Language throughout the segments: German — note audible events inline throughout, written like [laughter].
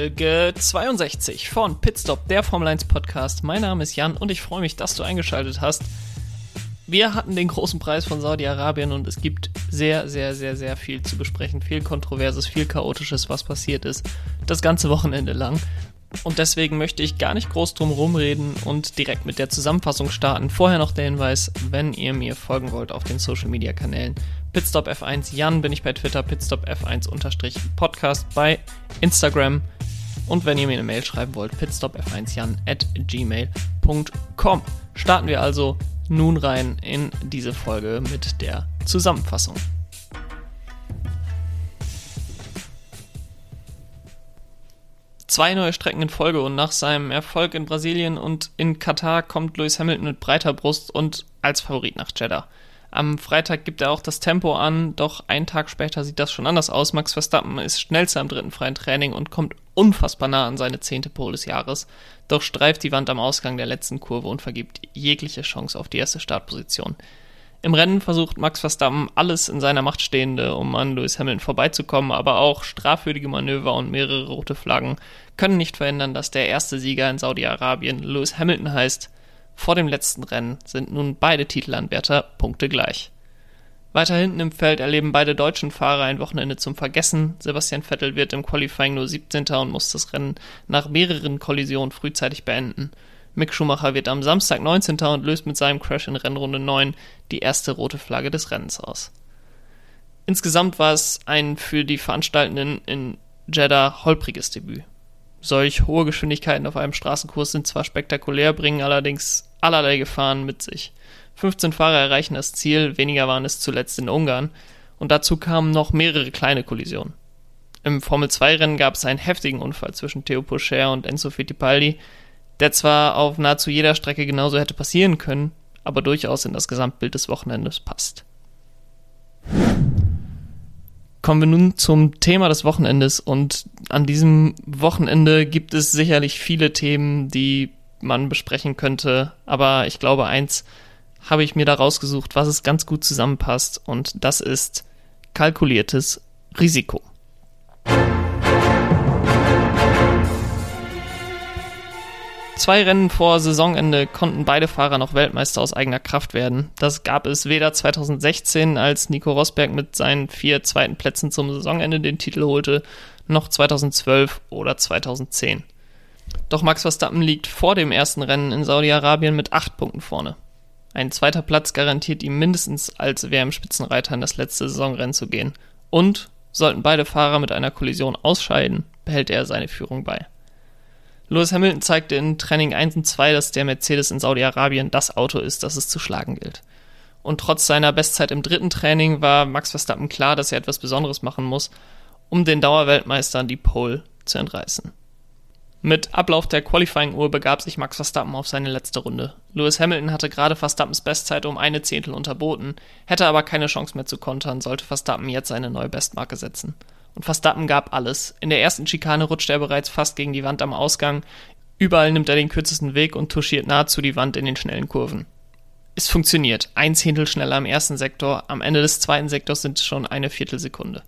Folge 62 von Pitstop, der Formel 1 Podcast. Mein Name ist Jan und ich freue mich, dass du eingeschaltet hast. Wir hatten den großen Preis von Saudi-Arabien und es gibt sehr, sehr, sehr, sehr viel zu besprechen. Viel Kontroverses, viel Chaotisches, was passiert ist. Das ganze Wochenende lang. Und deswegen möchte ich gar nicht groß drum rumreden und direkt mit der Zusammenfassung starten. Vorher noch der Hinweis, wenn ihr mir folgen wollt auf den Social Media Kanälen. Pitstop F1 Jan bin ich bei Twitter, Pitstop F1 Podcast bei Instagram. Und wenn ihr mir eine Mail schreiben wollt, pitstopf1jan at gmail.com. Starten wir also nun rein in diese Folge mit der Zusammenfassung. zwei neue Strecken in Folge und nach seinem Erfolg in Brasilien und in Katar kommt Lewis Hamilton mit breiter Brust und als Favorit nach Jeddah. Am Freitag gibt er auch das Tempo an, doch einen Tag später sieht das schon anders aus. Max Verstappen ist schnellster am dritten freien Training und kommt unfassbar nah an seine zehnte Pole des Jahres, doch streift die Wand am Ausgang der letzten Kurve und vergibt jegliche Chance auf die erste Startposition. Im Rennen versucht Max Verstappen alles in seiner Macht Stehende, um an Lewis Hamilton vorbeizukommen, aber auch strafwürdige Manöver und mehrere rote Flaggen können nicht verhindern, dass der erste Sieger in Saudi-Arabien Lewis Hamilton heißt. Vor dem letzten Rennen sind nun beide Titelanwärter punktegleich. Weiter hinten im Feld erleben beide deutschen Fahrer ein Wochenende zum Vergessen. Sebastian Vettel wird im Qualifying nur 17. und muss das Rennen nach mehreren Kollisionen frühzeitig beenden. Mick Schumacher wird am Samstag 19. und löst mit seinem Crash in Rennrunde 9 die erste rote Flagge des Rennens aus. Insgesamt war es ein für die Veranstaltenden in Jeddah holpriges Debüt. Solch hohe Geschwindigkeiten auf einem Straßenkurs sind zwar spektakulär, bringen allerdings allerlei Gefahren mit sich. 15 Fahrer erreichen das Ziel, weniger waren es zuletzt in Ungarn, und dazu kamen noch mehrere kleine Kollisionen. Im Formel-2-Rennen gab es einen heftigen Unfall zwischen Theo Pocher und Enzo Fittipaldi, der zwar auf nahezu jeder Strecke genauso hätte passieren können, aber durchaus in das Gesamtbild des Wochenendes passt. Kommen wir nun zum Thema des Wochenendes und an diesem Wochenende gibt es sicherlich viele Themen, die man besprechen könnte, aber ich glaube, eins habe ich mir da rausgesucht, was es ganz gut zusammenpasst und das ist kalkuliertes Risiko. Zwei Rennen vor Saisonende konnten beide Fahrer noch Weltmeister aus eigener Kraft werden. Das gab es weder 2016, als Nico Rosberg mit seinen vier zweiten Plätzen zum Saisonende den Titel holte, noch 2012 oder 2010. Doch Max Verstappen liegt vor dem ersten Rennen in Saudi-Arabien mit acht Punkten vorne. Ein zweiter Platz garantiert ihm mindestens als WM-Spitzenreiter in das letzte Saisonrennen zu gehen. Und sollten beide Fahrer mit einer Kollision ausscheiden, behält er seine Führung bei. Lewis Hamilton zeigte in Training 1 und 2, dass der Mercedes in Saudi-Arabien das Auto ist, das es zu schlagen gilt. Und trotz seiner Bestzeit im dritten Training war Max Verstappen klar, dass er etwas Besonderes machen muss, um den Dauerweltmeistern die Pole zu entreißen. Mit Ablauf der Qualifying-Uhr begab sich Max Verstappen auf seine letzte Runde. Lewis Hamilton hatte gerade Verstappens Bestzeit um eine Zehntel unterboten, hätte aber keine Chance mehr zu kontern, sollte Verstappen jetzt eine neue Bestmarke setzen und Verstappen gab alles. In der ersten Schikane rutscht er bereits fast gegen die Wand am Ausgang. Überall nimmt er den kürzesten Weg und touchiert nahezu die Wand in den schnellen Kurven. Es funktioniert. Ein Zehntel schneller im ersten Sektor, am Ende des zweiten Sektors sind es schon eine Viertelsekunde.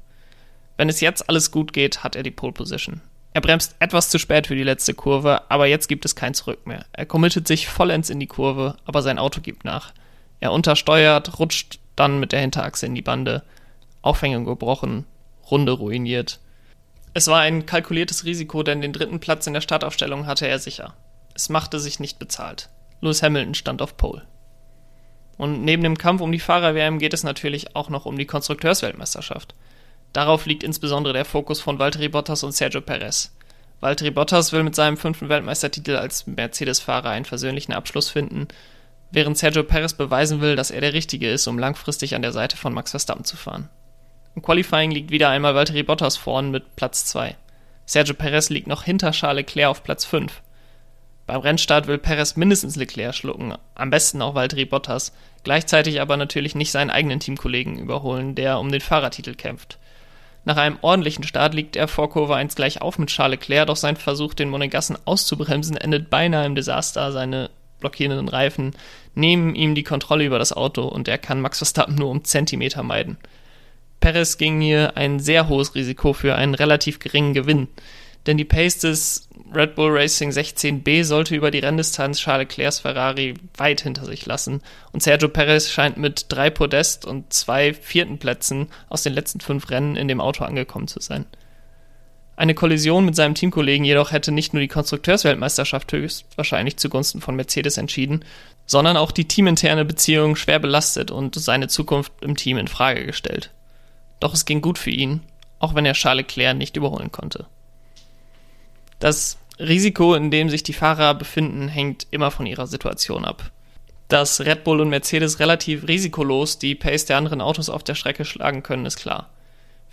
Wenn es jetzt alles gut geht, hat er die Pole Position. Er bremst etwas zu spät für die letzte Kurve, aber jetzt gibt es kein Zurück mehr. Er committet sich vollends in die Kurve, aber sein Auto gibt nach. Er untersteuert, rutscht dann mit der Hinterachse in die Bande. Aufhängung gebrochen, Runde ruiniert. Es war ein kalkuliertes Risiko, denn den dritten Platz in der Startaufstellung hatte er sicher. Es machte sich nicht bezahlt. Lewis Hamilton stand auf Pole. Und neben dem Kampf um die Fahrer-WM geht es natürlich auch noch um die Konstrukteursweltmeisterschaft. Darauf liegt insbesondere der Fokus von Valtteri Bottas und Sergio Perez. Valtteri Bottas will mit seinem fünften Weltmeistertitel als Mercedes-Fahrer einen versöhnlichen Abschluss finden, während Sergio Perez beweisen will, dass er der Richtige ist, um langfristig an der Seite von Max Verstappen zu fahren. Im Qualifying liegt wieder einmal Valtteri Bottas vorn mit Platz 2. Sergio Perez liegt noch hinter Charles Leclerc auf Platz 5. Beim Rennstart will Perez mindestens Leclerc schlucken, am besten auch Valtteri Bottas, gleichzeitig aber natürlich nicht seinen eigenen Teamkollegen überholen, der um den Fahrertitel kämpft. Nach einem ordentlichen Start liegt er vor Kurve 1 gleich auf mit Charles Leclerc, doch sein Versuch, den Monegassen auszubremsen, endet beinahe im Desaster. Seine blockierenden Reifen nehmen ihm die Kontrolle über das Auto und er kann Max Verstappen nur um Zentimeter meiden. Perez ging hier ein sehr hohes Risiko für einen relativ geringen Gewinn. denn die Pace des Red Bull Racing 16B sollte über die Renndistanz Charles Leclercs Ferrari weit hinter sich lassen und Sergio Perez scheint mit drei Podest und zwei vierten Plätzen aus den letzten fünf Rennen in dem Auto angekommen zu sein. Eine Kollision mit seinem Teamkollegen jedoch hätte nicht nur die Konstrukteursweltmeisterschaft höchstwahrscheinlich zugunsten von Mercedes entschieden, sondern auch die teaminterne Beziehung schwer belastet und seine Zukunft im Team in Frage gestellt. Doch es ging gut für ihn, auch wenn er Charles Leclerc nicht überholen konnte. Das Risiko, in dem sich die Fahrer befinden, hängt immer von ihrer Situation ab. Dass Red Bull und Mercedes relativ risikolos die Pace der anderen Autos auf der Strecke schlagen können, ist klar.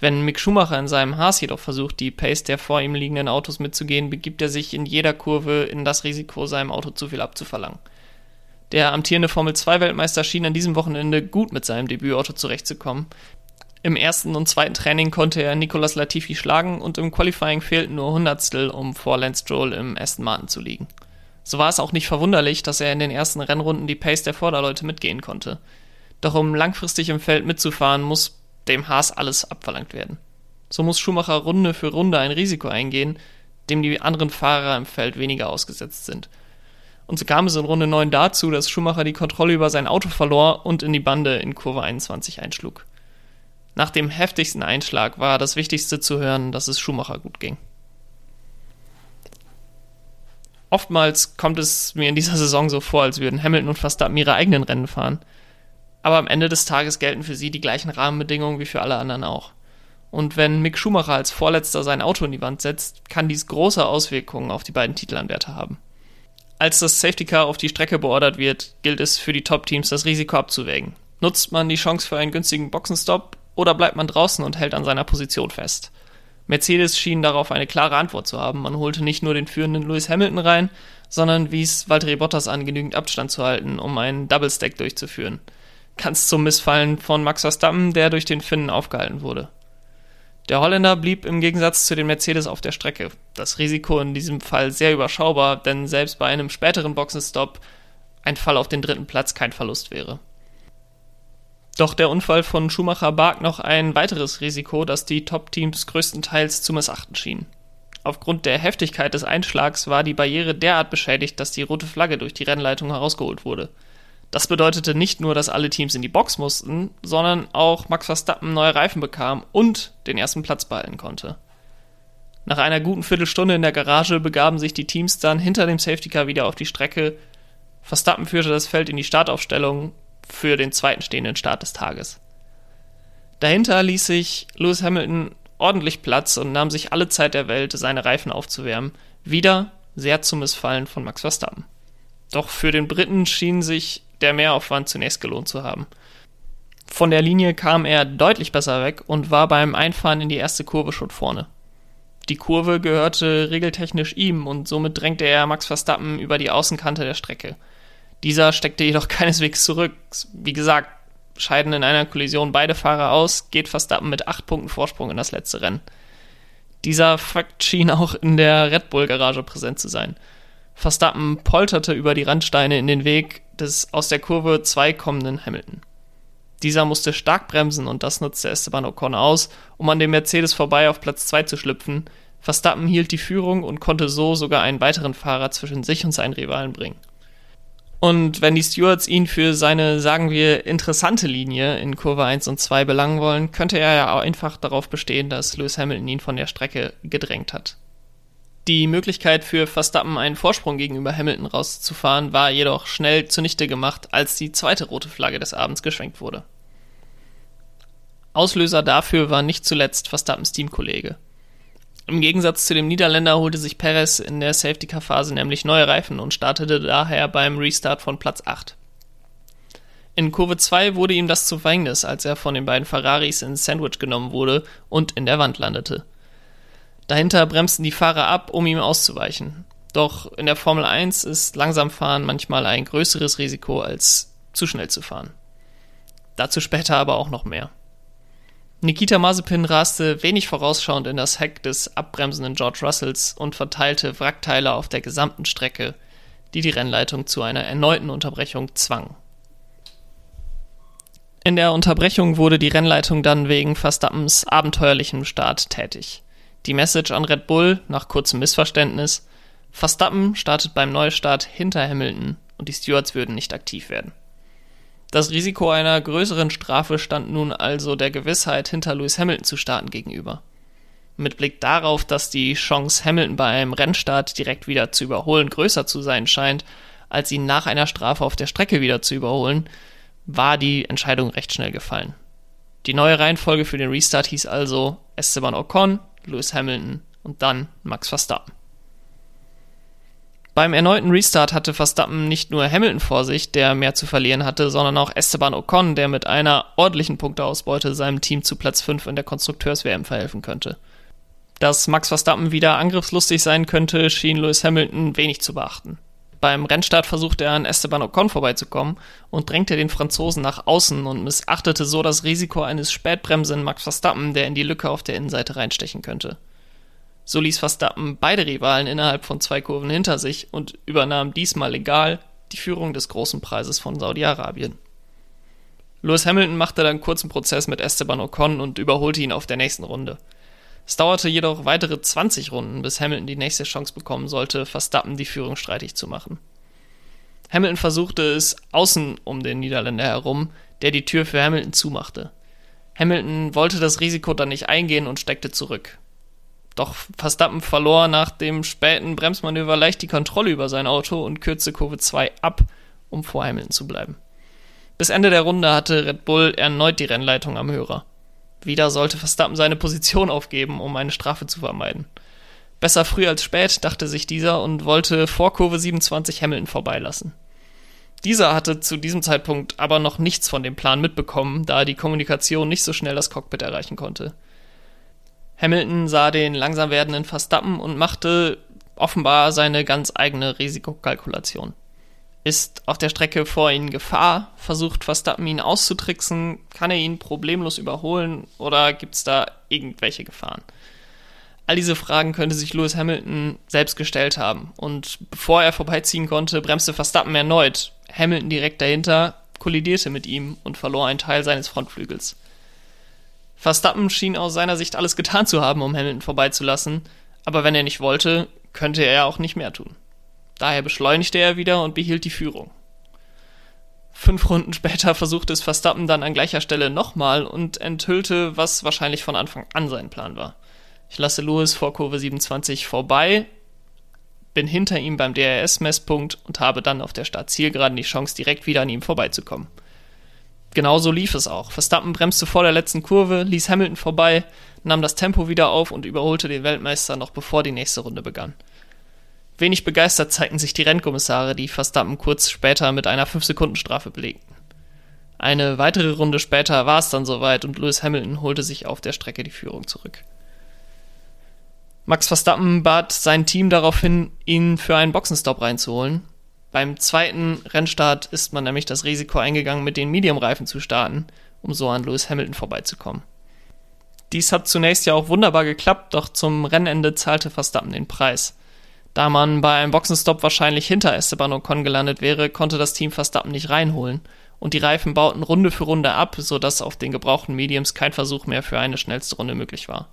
Wenn Mick Schumacher in seinem Haas jedoch versucht, die Pace der vor ihm liegenden Autos mitzugehen, begibt er sich in jeder Kurve in das Risiko, seinem Auto zu viel abzuverlangen. Der amtierende Formel-2-Weltmeister schien an diesem Wochenende gut mit seinem Debütauto zurechtzukommen. Im ersten und zweiten Training konnte er Nicolas Latifi schlagen und im Qualifying fehlten nur Hundertstel, um vor Lance Stroll im Aston Martin zu liegen. So war es auch nicht verwunderlich, dass er in den ersten Rennrunden die Pace der Vorderleute mitgehen konnte. Doch um langfristig im Feld mitzufahren, muss dem Haas alles abverlangt werden. So muss Schumacher Runde für Runde ein Risiko eingehen, dem die anderen Fahrer im Feld weniger ausgesetzt sind. Und so kam es in Runde 9 dazu, dass Schumacher die Kontrolle über sein Auto verlor und in die Bande in Kurve 21 einschlug. Nach dem heftigsten Einschlag war das Wichtigste zu hören, dass es Schumacher gut ging. Oftmals kommt es mir in dieser Saison so vor, als würden Hamilton und Verstappen ihre eigenen Rennen fahren aber am Ende des Tages gelten für sie die gleichen Rahmenbedingungen wie für alle anderen auch. Und wenn Mick Schumacher als Vorletzter sein Auto in die Wand setzt, kann dies große Auswirkungen auf die beiden Titelanwärter haben. Als das Safety Car auf die Strecke beordert wird, gilt es für die Top-Teams, das Risiko abzuwägen. Nutzt man die Chance für einen günstigen Boxenstopp oder bleibt man draußen und hält an seiner Position fest? Mercedes schien darauf eine klare Antwort zu haben. Man holte nicht nur den führenden Lewis Hamilton rein, sondern wies Valtteri Bottas an, genügend Abstand zu halten, um einen Double Stack durchzuführen ganz zum Missfallen von Max Verstappen, der durch den Finnen aufgehalten wurde. Der Holländer blieb im Gegensatz zu den Mercedes auf der Strecke. Das Risiko in diesem Fall sehr überschaubar, denn selbst bei einem späteren Boxenstopp ein Fall auf den dritten Platz kein Verlust wäre. Doch der Unfall von Schumacher barg noch ein weiteres Risiko, das die Top-Teams größtenteils zu missachten schienen. Aufgrund der Heftigkeit des Einschlags war die Barriere derart beschädigt, dass die rote Flagge durch die Rennleitung herausgeholt wurde. Das bedeutete nicht nur, dass alle Teams in die Box mussten, sondern auch Max Verstappen neue Reifen bekam und den ersten Platz behalten konnte. Nach einer guten Viertelstunde in der Garage begaben sich die Teams dann hinter dem Safety Car wieder auf die Strecke. Verstappen führte das Feld in die Startaufstellung für den zweiten stehenden Start des Tages. Dahinter ließ sich Lewis Hamilton ordentlich Platz und nahm sich alle Zeit der Welt, seine Reifen aufzuwärmen, wieder sehr zum Missfallen von Max Verstappen. Doch für den Briten schien sich der Mehraufwand zunächst gelohnt zu haben. Von der Linie kam er deutlich besser weg und war beim Einfahren in die erste Kurve schon vorne. Die Kurve gehörte regeltechnisch ihm und somit drängte er Max Verstappen über die Außenkante der Strecke. Dieser steckte jedoch [laughs] keineswegs zurück. Wie gesagt, scheiden in einer Kollision beide Fahrer aus, geht Verstappen mit acht Punkten Vorsprung in das letzte Rennen. Dieser Fakt schien auch in der Red Bull Garage präsent zu sein. Verstappen polterte über die Randsteine in den Weg des aus der Kurve 2 kommenden Hamilton. Dieser musste stark bremsen und das nutzte Esteban Ocon aus, um an dem Mercedes vorbei auf Platz 2 zu schlüpfen. Verstappen hielt die Führung und konnte so sogar einen weiteren Fahrer zwischen sich und seinen Rivalen bringen. Und wenn die Stewards ihn für seine, sagen wir, interessante Linie in Kurve 1 und 2 belangen wollen, könnte er ja auch einfach darauf bestehen, dass Lewis Hamilton ihn von der Strecke gedrängt hat. Die Möglichkeit für Verstappen einen Vorsprung gegenüber Hamilton rauszufahren war jedoch schnell zunichte gemacht, als die zweite rote Flagge des Abends geschwenkt wurde. Auslöser dafür war nicht zuletzt Verstappens Teamkollege. Im Gegensatz zu dem Niederländer holte sich Perez in der Safety-Car-Phase nämlich neue Reifen und startete daher beim Restart von Platz 8. In Kurve 2 wurde ihm das zu Verhängnis, als er von den beiden Ferraris ins Sandwich genommen wurde und in der Wand landete. Dahinter bremsten die Fahrer ab, um ihm auszuweichen. Doch in der Formel 1 ist Langsamfahren manchmal ein größeres Risiko als zu schnell zu fahren. Dazu später aber auch noch mehr. Nikita Mazepin raste wenig vorausschauend in das Heck des abbremsenden George Russells und verteilte Wrackteile auf der gesamten Strecke, die die Rennleitung zu einer erneuten Unterbrechung zwang. In der Unterbrechung wurde die Rennleitung dann wegen Verstappens abenteuerlichem Start tätig. Die Message an Red Bull nach kurzem Missverständnis: Verstappen startet beim Neustart hinter Hamilton und die Stewards würden nicht aktiv werden. Das Risiko einer größeren Strafe stand nun also der Gewissheit, hinter Lewis Hamilton zu starten gegenüber. Mit Blick darauf, dass die Chance, Hamilton bei einem Rennstart direkt wieder zu überholen, größer zu sein scheint, als ihn nach einer Strafe auf der Strecke wieder zu überholen, war die Entscheidung recht schnell gefallen. Die neue Reihenfolge für den Restart hieß also Esteban Ocon, Lewis Hamilton und dann Max Verstappen. Beim erneuten Restart hatte Verstappen nicht nur Hamilton vor sich, der mehr zu verlieren hatte, sondern auch Esteban Ocon, der mit einer ordentlichen Punkteausbeute seinem Team zu Platz 5 in der Konstrukteurs-WM verhelfen könnte. Dass Max Verstappen wieder angriffslustig sein könnte, schien Lewis Hamilton wenig zu beachten. Beim Rennstart versuchte er an Esteban Ocon vorbeizukommen und drängte den Franzosen nach außen und missachtete so das Risiko eines Spätbremsen Max Verstappen, der in die Lücke auf der Innenseite reinstechen könnte. So ließ Verstappen beide Rivalen innerhalb von zwei Kurven hinter sich und übernahm diesmal legal die Führung des großen Preises von Saudi-Arabien. Lewis Hamilton machte dann kurzen Prozess mit Esteban Ocon und überholte ihn auf der nächsten Runde. Es dauerte jedoch weitere 20 Runden, bis Hamilton die nächste Chance bekommen sollte, Verstappen die Führung streitig zu machen. Hamilton versuchte es außen um den Niederländer herum, der die Tür für Hamilton zumachte. Hamilton wollte das Risiko dann nicht eingehen und steckte zurück. Doch Verstappen verlor nach dem späten Bremsmanöver leicht die Kontrolle über sein Auto und kürzte Kurve 2 ab, um vor Hamilton zu bleiben. Bis Ende der Runde hatte Red Bull erneut die Rennleitung am Hörer. Wieder sollte Verstappen seine Position aufgeben, um eine Strafe zu vermeiden. Besser früh als spät, dachte sich dieser und wollte vor Kurve 27 Hamilton vorbeilassen. Dieser hatte zu diesem Zeitpunkt aber noch nichts von dem Plan mitbekommen, da die Kommunikation nicht so schnell das Cockpit erreichen konnte. Hamilton sah den langsam werdenden Verstappen und machte offenbar seine ganz eigene Risikokalkulation. Ist auf der Strecke vor ihnen Gefahr? Versucht Verstappen ihn auszutricksen? Kann er ihn problemlos überholen? Oder gibt es da irgendwelche Gefahren? All diese Fragen könnte sich Lewis Hamilton selbst gestellt haben. Und bevor er vorbeiziehen konnte, bremste Verstappen erneut. Hamilton direkt dahinter kollidierte mit ihm und verlor einen Teil seines Frontflügels. Verstappen schien aus seiner Sicht alles getan zu haben, um Hamilton vorbeizulassen, aber wenn er nicht wollte, könnte er auch nicht mehr tun. Daher beschleunigte er wieder und behielt die Führung. Fünf Runden später versuchte es Verstappen dann an gleicher Stelle nochmal und enthüllte, was wahrscheinlich von Anfang an sein Plan war. Ich lasse Lewis vor Kurve 27 vorbei, bin hinter ihm beim DRS-Messpunkt und habe dann auf der Startzielgeraden die Chance, direkt wieder an ihm vorbeizukommen genauso lief es auch. Verstappen bremste vor der letzten Kurve, ließ Hamilton vorbei, nahm das Tempo wieder auf und überholte den Weltmeister noch bevor die nächste Runde begann. Wenig begeistert zeigten sich die Rennkommissare, die Verstappen kurz später mit einer 5-Sekunden-Strafe belegten. Eine weitere Runde später war es dann soweit und Lewis Hamilton holte sich auf der Strecke die Führung zurück. Max Verstappen bat sein Team daraufhin, ihn für einen Boxenstopp reinzuholen, beim zweiten Rennstart ist man nämlich das Risiko eingegangen, mit den Medium-Reifen zu starten, um so an Lewis Hamilton vorbeizukommen. Dies hat zunächst ja auch wunderbar geklappt, doch zum Rennende zahlte Verstappen den Preis. Da man bei einem Boxenstopp wahrscheinlich hinter Esteban Ocon gelandet wäre, konnte das Team Verstappen nicht reinholen und die Reifen bauten Runde für Runde ab, sodass auf den gebrauchten Mediums kein Versuch mehr für eine schnellste Runde möglich war.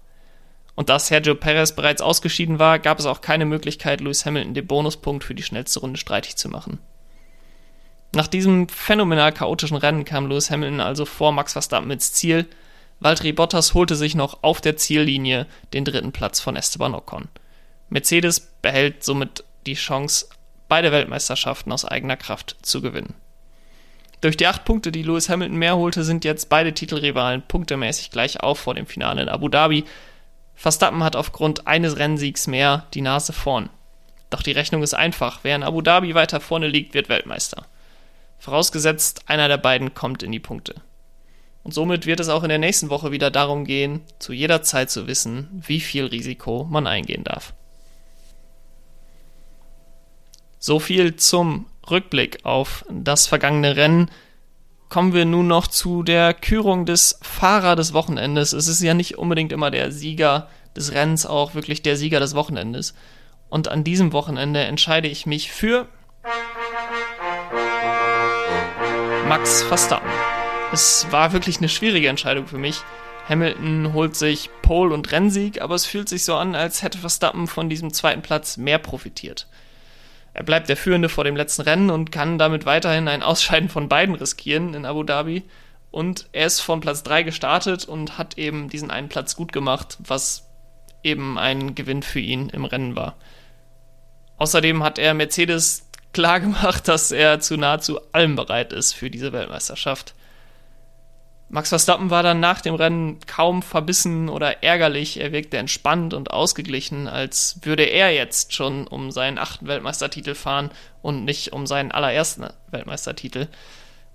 Und da Sergio Perez bereits ausgeschieden war, gab es auch keine Möglichkeit, Lewis Hamilton den Bonuspunkt für die schnellste Runde streitig zu machen. Nach diesem phänomenal chaotischen Rennen kam Lewis Hamilton also vor Max Verstappen ins Ziel. Valtteri Bottas holte sich noch auf der Ziellinie den dritten Platz von Esteban Ocon. Mercedes behält somit die Chance, beide Weltmeisterschaften aus eigener Kraft zu gewinnen. Durch die acht Punkte, die Lewis Hamilton mehr holte, sind jetzt beide Titelrivalen punktemäßig gleich auf vor dem Finale in Abu Dhabi. Verstappen hat aufgrund eines Rennsiegs mehr die Nase vorn. Doch die Rechnung ist einfach. Wer in Abu Dhabi weiter vorne liegt, wird Weltmeister. Vorausgesetzt, einer der beiden kommt in die Punkte. Und somit wird es auch in der nächsten Woche wieder darum gehen, zu jeder Zeit zu wissen, wie viel Risiko man eingehen darf. So viel zum Rückblick auf das vergangene Rennen kommen wir nun noch zu der Kürung des Fahrer des Wochenendes. Es ist ja nicht unbedingt immer der Sieger des Rennens, auch wirklich der Sieger des Wochenendes. Und an diesem Wochenende entscheide ich mich für Max Verstappen. Es war wirklich eine schwierige Entscheidung für mich. Hamilton holt sich Pole und Rennsieg, aber es fühlt sich so an, als hätte Verstappen von diesem zweiten Platz mehr profitiert. Er bleibt der Führende vor dem letzten Rennen und kann damit weiterhin ein Ausscheiden von beiden riskieren in Abu Dhabi. Und er ist von Platz 3 gestartet und hat eben diesen einen Platz gut gemacht, was eben ein Gewinn für ihn im Rennen war. Außerdem hat er Mercedes klar gemacht, [laughs] dass er zu nahezu allem bereit ist für diese Weltmeisterschaft. Max Verstappen war dann nach dem Rennen kaum verbissen oder ärgerlich. Er wirkte entspannt und ausgeglichen, als würde er jetzt schon um seinen achten Weltmeistertitel fahren und nicht um seinen allerersten Weltmeistertitel.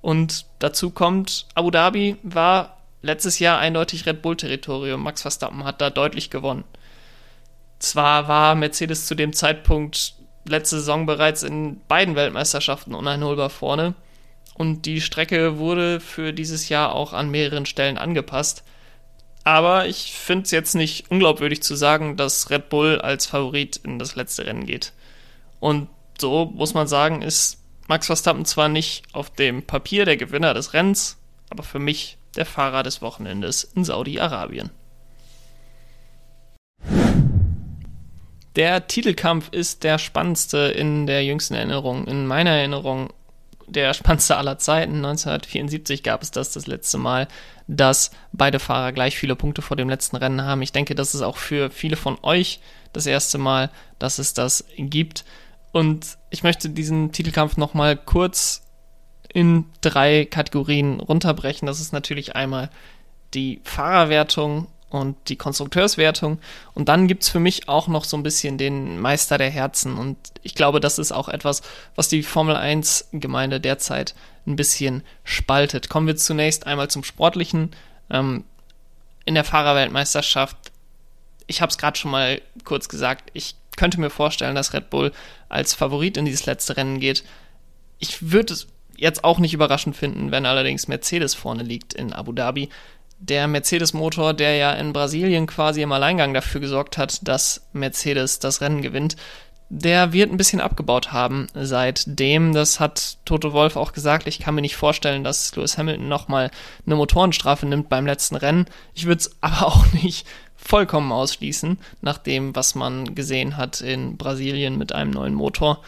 Und dazu kommt, Abu Dhabi war letztes Jahr eindeutig Red Bull-Territorium. Max Verstappen hat da deutlich gewonnen. Zwar war Mercedes zu dem Zeitpunkt letzte Saison bereits in beiden Weltmeisterschaften uneinholbar vorne und die Strecke wurde für dieses Jahr auch an mehreren Stellen angepasst. Aber ich finde es jetzt nicht unglaubwürdig zu sagen, dass Red Bull als Favorit in das letzte Rennen geht. Und so muss man sagen, ist Max Verstappen zwar nicht auf dem Papier der Gewinner des Rennens, aber für mich der Fahrer des Wochenendes in Saudi-Arabien. Der Titelkampf ist der spannendste in der jüngsten Erinnerung, in meiner Erinnerung der spannendste aller Zeiten. 1974 gab es das das letzte Mal, dass beide Fahrer gleich viele Punkte vor dem letzten Rennen haben. Ich denke, das ist auch für viele von euch das erste Mal, dass es das gibt. Und ich möchte diesen Titelkampf nochmal kurz in drei Kategorien runterbrechen. Das ist natürlich einmal die Fahrerwertung und die Konstrukteurswertung. Und dann gibt's für mich auch noch so ein bisschen den Meister der Herzen. Und ich glaube, das ist auch etwas, was die Formel 1-Gemeinde derzeit ein bisschen spaltet. Kommen wir zunächst einmal zum Sportlichen. Ähm, in der Fahrerweltmeisterschaft, ich habe es gerade schon mal kurz gesagt, ich könnte mir vorstellen, dass Red Bull als Favorit in dieses letzte Rennen geht. Ich würde es jetzt auch nicht überraschend finden, wenn allerdings Mercedes vorne liegt in Abu Dhabi der Mercedes-Motor, der ja in Brasilien quasi im Alleingang dafür gesorgt hat, dass Mercedes das Rennen gewinnt, der wird ein bisschen abgebaut haben seitdem. Das hat Toto Wolf auch gesagt. Ich kann mir nicht vorstellen, dass Lewis Hamilton nochmal eine Motorenstrafe nimmt beim letzten Rennen. Ich würde es [laughs] aber auch nicht vollkommen ausschließen, nach dem, was man gesehen hat in Brasilien mit einem neuen Motor.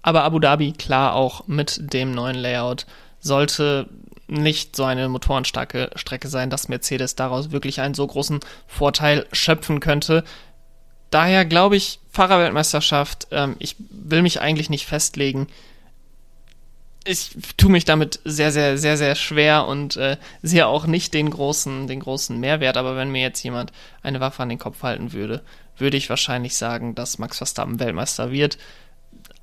Aber Abu Dhabi, klar, auch mit dem neuen Layout, sollte nicht so eine motorenstarke Strecke sein, dass Mercedes daraus wirklich einen so großen Vorteil schöpfen könnte. Daher glaube ich, Fahrerweltmeisterschaft, ähm, ich will mich eigentlich nicht festlegen. Ich tue mich damit sehr, sehr, sehr, sehr schwer und äh, sehe auch nicht den großen, den großen Mehrwert. Aber wenn mir jetzt jemand eine Waffe an den Kopf halten würde, würde ich wahrscheinlich sagen, dass Max Verstappen Weltmeister wird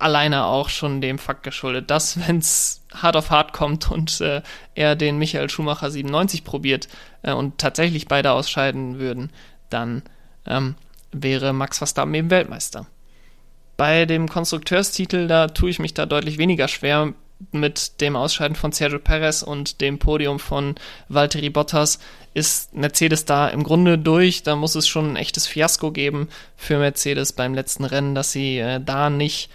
alleine auch schon dem Fakt geschuldet, dass wenn es hart auf hart kommt und äh, er den Michael Schumacher 97 probiert äh, und tatsächlich beide ausscheiden würden, dann ähm, wäre Max Verstappen eben Weltmeister. Bei dem Konstrukteurstitel, da tue ich mich da deutlich weniger schwer mit dem Ausscheiden von Sergio Perez und dem Podium von Valtteri Bottas ist Mercedes da im Grunde durch. Da muss es schon ein echtes Fiasko geben für Mercedes beim letzten Rennen, dass sie äh, da nicht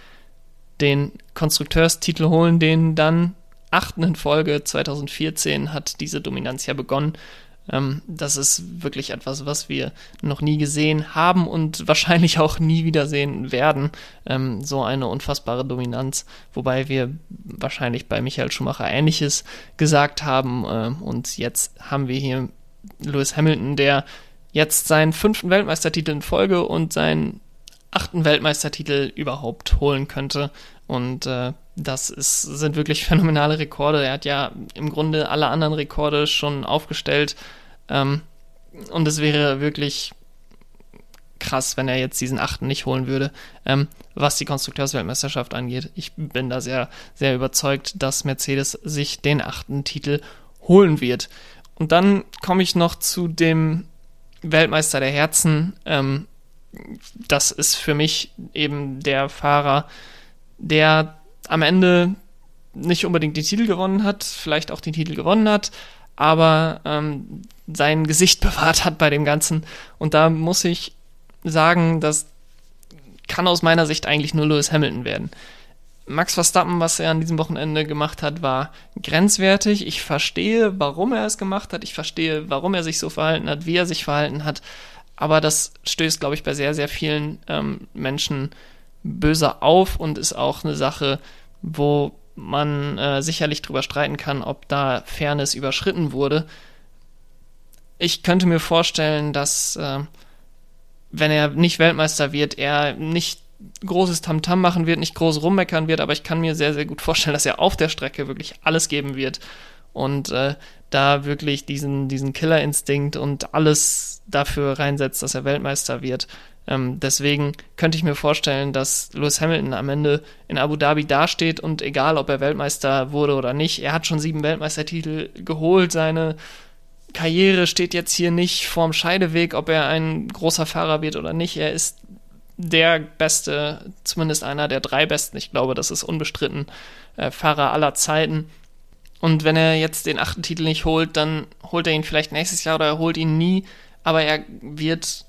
den Konstrukteurstitel holen, den dann achten in Folge 2014 hat diese Dominanz ja begonnen. Ähm, das ist wirklich etwas, was wir noch nie gesehen haben und [laughs] wahrscheinlich auch nie wieder sehen werden. Ähm, so eine unfassbare Dominanz, wobei wir wahrscheinlich bei Michael Schumacher ähnliches gesagt haben. Ähm, und jetzt haben wir hier Lewis Hamilton, der jetzt seinen fünften Weltmeistertitel in Folge und seinen achten Weltmeistertitel überhaupt holen könnte. Und äh, das ist, sind wirklich [laughs] phänomenale Rekorde. Er hat ja im Grunde alle anderen Rekorde schon aufgestellt. Ähm, und es wäre wirklich krass, wenn er jetzt diesen achten nicht holen würde, ähm, was die Konstrukteursweltmeisterschaft angeht. Ich bin da sehr, sehr überzeugt, dass Mercedes sich den achten Titel holen wird. Und dann komme ich noch zu dem Weltmeister der Herzen. Ähm, das ist für mich eben der Fahrer, der am Ende nicht unbedingt den Titel gewonnen hat, vielleicht auch den Titel gewonnen hat, aber ähm, sein Gesicht [laughs] bewahrt hat bei dem Ganzen. Und da muss ich sagen, das kann aus meiner Sicht eigentlich nur Lewis Hamilton werden. Max Verstappen, was er an diesem Wochenende gemacht hat, war grenzwertig. Ich verstehe, warum er es gemacht hat. Ich verstehe, warum er sich so verhalten hat, wie er sich verhalten hat. Aber das stößt, glaube ich, bei sehr, sehr vielen ähm, Menschen böse auf und ist auch eine Sache, wo man äh, sicherlich drüber streiten kann, ob da Fairness überschritten wurde. Ich könnte mir vorstellen, dass äh, wenn er nicht Weltmeister wird, er nicht großes Tamtam -Tam machen wird, nicht groß rummeckern wird, aber ich kann mir sehr, sehr gut vorstellen, dass er auf der Strecke wirklich alles geben wird und äh, da wirklich diesen, diesen Killerinstinkt und alles dafür reinsetzt, dass er Weltmeister wird. Ähm, deswegen könnte ich mir vorstellen, dass Lewis Hamilton am Ende in Abu Dhabi dasteht und egal, ob er Weltmeister wurde oder nicht, er hat schon sieben Weltmeistertitel geholt, seine Karriere steht jetzt hier nicht vorm Scheideweg, ob er ein großer Fahrer wird oder nicht. Er ist der beste, zumindest einer der drei besten, ich glaube, das ist unbestritten, äh, Fahrer aller Zeiten. Und wenn er jetzt den achten Titel nicht holt, dann holt er ihn vielleicht nächstes Jahr oder er holt ihn nie, aber er wird,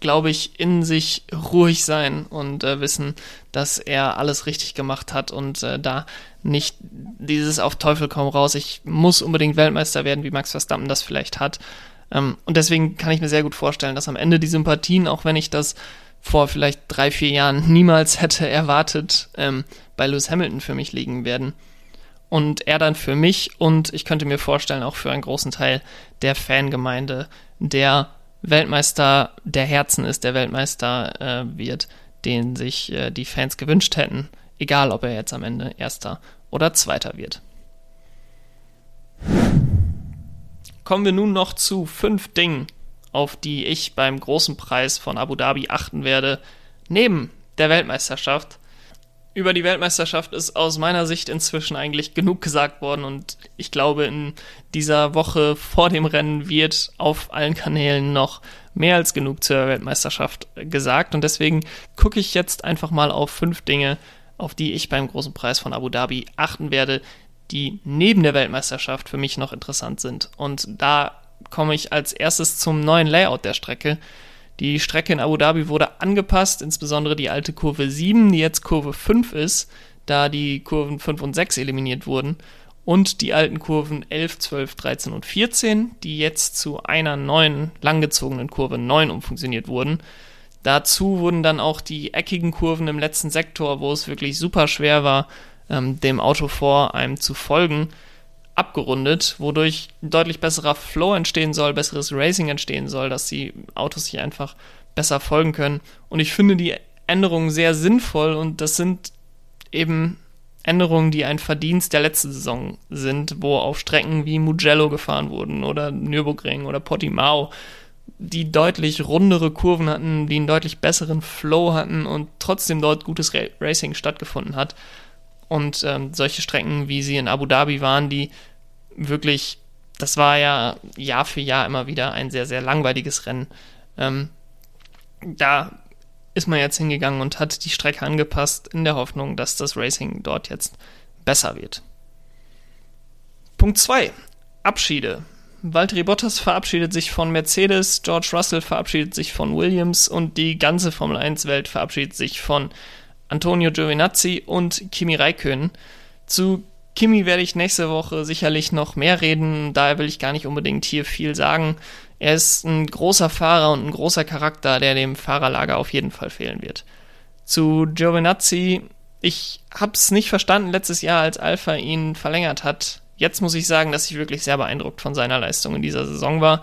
glaube ich, in sich ruhig sein und äh, wissen, dass er alles richtig gemacht hat und äh, da nicht dieses auf Teufel komm raus, ich muss unbedingt Weltmeister werden, wie Max Verstappen das vielleicht hat. Ähm, und deswegen kann ich mir sehr gut vorstellen, dass am Ende die Sympathien, auch wenn ich das vor vielleicht drei, vier Jahren niemals hätte erwartet, ähm, bei Lewis Hamilton für mich liegen werden. Und er dann für mich und ich könnte mir vorstellen, auch für einen großen Teil der Fangemeinde, der Weltmeister der Herzen ist, der Weltmeister äh, wird, den sich äh, die Fans gewünscht hätten, egal ob er jetzt am Ende erster oder zweiter wird. Kommen wir nun noch zu fünf Dingen, auf die ich beim großen Preis von Abu Dhabi achten werde, neben der Weltmeisterschaft. Über die Weltmeisterschaft ist aus meiner Sicht inzwischen eigentlich genug gesagt worden und ich glaube, in dieser Woche vor dem Rennen wird auf allen Kanälen noch mehr als genug zur Weltmeisterschaft gesagt und deswegen gucke ich jetzt einfach mal auf fünf Dinge, auf die ich beim großen Preis von Abu Dhabi achten werde, die neben der Weltmeisterschaft für mich noch interessant sind. Und da komme ich als erstes zum neuen Layout der Strecke. Die Strecke in Abu Dhabi wurde angepasst, insbesondere die alte Kurve 7, die jetzt Kurve 5 ist, da die Kurven 5 und 6 eliminiert wurden. Und die alten Kurven 11, 12, 13 und 14, die jetzt zu einer neuen, langgezogenen Kurve 9 umfunktioniert wurden. Dazu wurden dann auch die eckigen Kurven im letzten Sektor, wo es wirklich super schwer war, ähm, dem Auto vor einem zu folgen, abgerundet, wodurch ein deutlich besserer Flow entstehen soll, besseres Racing entstehen soll, dass die Autos sich einfach besser folgen können. Und ich finde die Änderungen sehr sinnvoll und das sind eben Änderungen, die ein Verdienst der letzten Saison sind, wo auf Strecken wie Mugello gefahren wurden oder Nürburgring oder Portimao, die deutlich rundere Kurven hatten, die einen deutlich besseren Flow hatten und trotzdem dort gutes Racing stattgefunden hat. Und ähm, solche Strecken, wie sie in Abu Dhabi waren, die wirklich, das war ja Jahr für Jahr immer wieder ein sehr, sehr langweiliges Rennen. Ähm, da ist man jetzt hingegangen und hat die Strecke angepasst in der Hoffnung, dass das Racing dort jetzt besser wird. Punkt 2. Abschiede. Valtteri Bottas verabschiedet sich von Mercedes, George Russell verabschiedet sich von Williams und die ganze Formel 1 Welt verabschiedet sich von Antonio Giovinazzi und Kimi Räikkönen. Zu Kimi werde ich nächste Woche sicherlich noch mehr reden, daher will ich gar nicht unbedingt hier viel sagen. Er ist ein großer Fahrer und ein großer Charakter, der dem Fahrerlager auf jeden Fall fehlen wird. Zu Giovinazzi, ich hab's nicht verstanden letztes Jahr, als Alpha ihn verlängert hat. Jetzt muss ich sagen, dass ich wirklich sehr beeindruckt von seiner Leistung in dieser Saison war.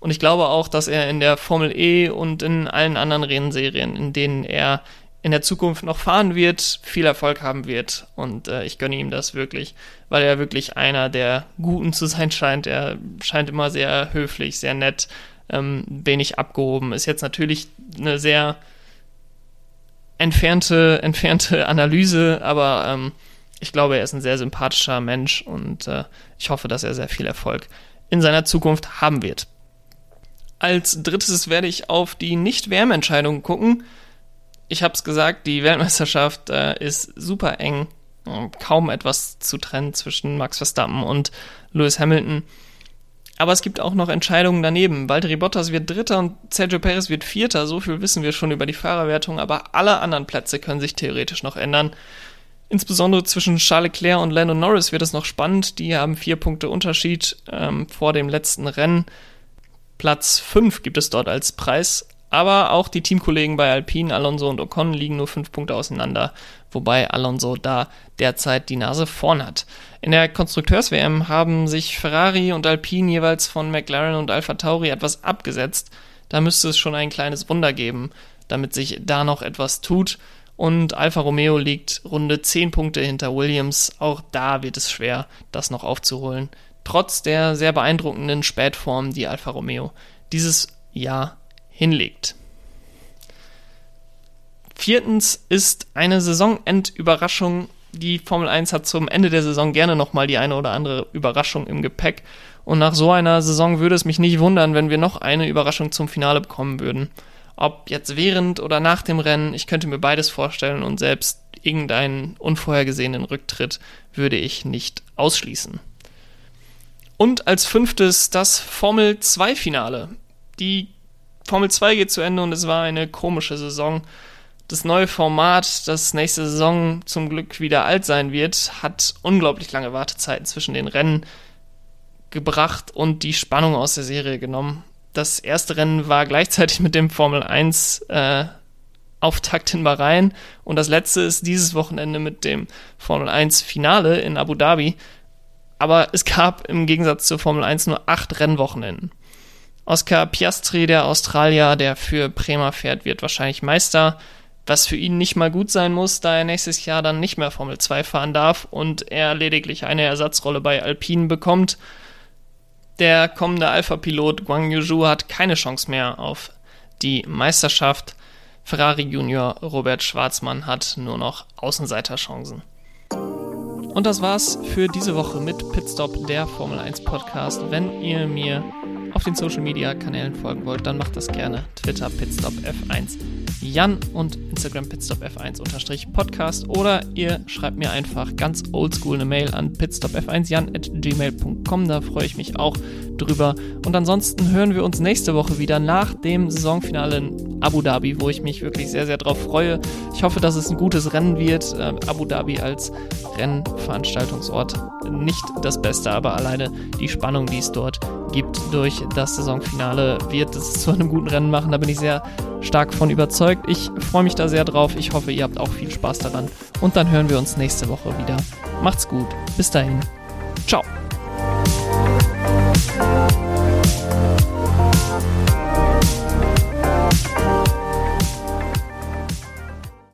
Und ich glaube auch, dass er in der Formel E und in allen anderen Rennserien, in denen er in der Zukunft noch fahren wird, viel Erfolg haben wird. Und äh, ich gönne ihm das wirklich, weil er wirklich einer der Guten zu sein [laughs] scheint. Er scheint immer sehr höflich, sehr nett, ähm, wenig abgehoben. Ist jetzt natürlich eine sehr entfernte, [laughs] entfernte Analyse, aber ähm, ich glaube, er ist ein sehr sympathischer Mensch und äh, ich hoffe, dass er sehr viel Erfolg in seiner Zukunft haben wird. Als drittes werde ich auf die Nicht-WM-Entscheidungen gucken ich habe es gesagt, die Weltmeisterschaft äh, ist super eng. Kaum etwas zu trennen zwischen Max Verstappen und Lewis Hamilton. Aber es gibt auch noch Entscheidungen daneben. Valtteri Bottas wird Dritter und Sergio Perez wird Vierter. So viel wissen wir schon über die Fahrerwertung. Aber alle anderen Plätze können sich theoretisch noch ändern. Insbesondere zwischen Charles Leclerc und Lando Norris wird es noch spannend. Die haben vier Punkte Unterschied ähm, vor dem letzten Rennen. Platz 5 gibt es dort als Preis. Aber auch die Teamkollegen bei Alpine, Alonso und Ocon, liegen nur fünf Punkte auseinander, wobei Alonso da derzeit die Nase vorn hat. In der Konstrukteurs-WM haben sich Ferrari und Alpine jeweils von McLaren und Alpha Tauri etwas abgesetzt. Da müsste es schon ein kleines Wunder geben, damit sich da noch etwas tut. Und Alfa Romeo liegt runde 10 Punkte hinter Williams. Auch da wird es schwer, das noch aufzuholen. Trotz der sehr beeindruckenden Spätform, die Alfa Romeo dieses Jahr hinlegt. Viertens ist eine Saisonendüberraschung. Die Formel 1 hat zum Ende der Saison gerne nochmal die eine oder andere Überraschung im Gepäck. Und nach so einer Saison würde es mich nicht wundern, wenn wir noch eine Überraschung zum Finale bekommen würden. Ob jetzt während oder nach dem Rennen, ich könnte mir beides vorstellen und selbst irgendeinen unvorhergesehenen Rücktritt würde ich nicht ausschließen. Und als fünftes das Formel 2 Finale. Die Formel 2 geht zu Ende und es war eine komische Saison. Das neue Format, das nächste Saison zum Glück wieder alt sein wird, hat unglaublich lange Wartezeiten zwischen den Rennen gebracht und die Spannung aus der Serie genommen. Das erste Rennen war gleichzeitig mit dem Formel 1 äh, Auftakt in Bahrain und das letzte ist dieses Wochenende mit dem Formel 1 Finale in Abu Dhabi. Aber es gab im Gegensatz zur Formel 1 nur acht Rennwochenenden. Oscar Piastri, der Australier, der für Prema fährt, wird wahrscheinlich Meister, was für ihn nicht mal gut sein muss, da er nächstes Jahr dann nicht mehr Formel 2 fahren darf und er lediglich eine Ersatzrolle bei Alpine bekommt. Der kommende Alpha-Pilot Guang Yuzhu hat keine Chance mehr auf die Meisterschaft. Ferrari Junior Robert Schwarzmann hat nur noch Außenseiterchancen. Und das war's für diese Woche mit Pitstop, der Formel 1 Podcast. Wenn ihr mir auf den Social Media Kanälen folgen wollt, dann macht das gerne. Twitter Pitstop F1 Jan und Instagram Pitstop F1 unterstrich Podcast oder ihr schreibt mir einfach ganz oldschool eine Mail an pitstopf1jan at gmail.com. Da freue ich mich auch drüber. Und ansonsten hören wir uns nächste Woche wieder nach dem Saisonfinale in Abu Dhabi, wo ich mich wirklich sehr, sehr drauf freue. Ich hoffe, dass es ein gutes Rennen wird. Äh, Abu Dhabi als Rennveranstaltungsort nicht das Beste, aber alleine die Spannung, die es dort gibt durch das Saisonfinale, wird es zu einem guten Rennen machen. Da bin ich sehr stark von überzeugt. Ich freue mich da sehr drauf. Ich hoffe, ihr habt auch viel Spaß daran. Und dann hören wir uns nächste Woche wieder. Macht's gut. Bis dahin. Ciao.